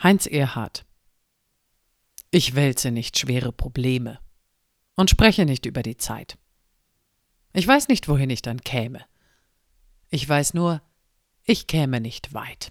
Heinz Erhard Ich wälze nicht schwere Probleme und spreche nicht über die Zeit. Ich weiß nicht, wohin ich dann käme. Ich weiß nur, ich käme nicht weit.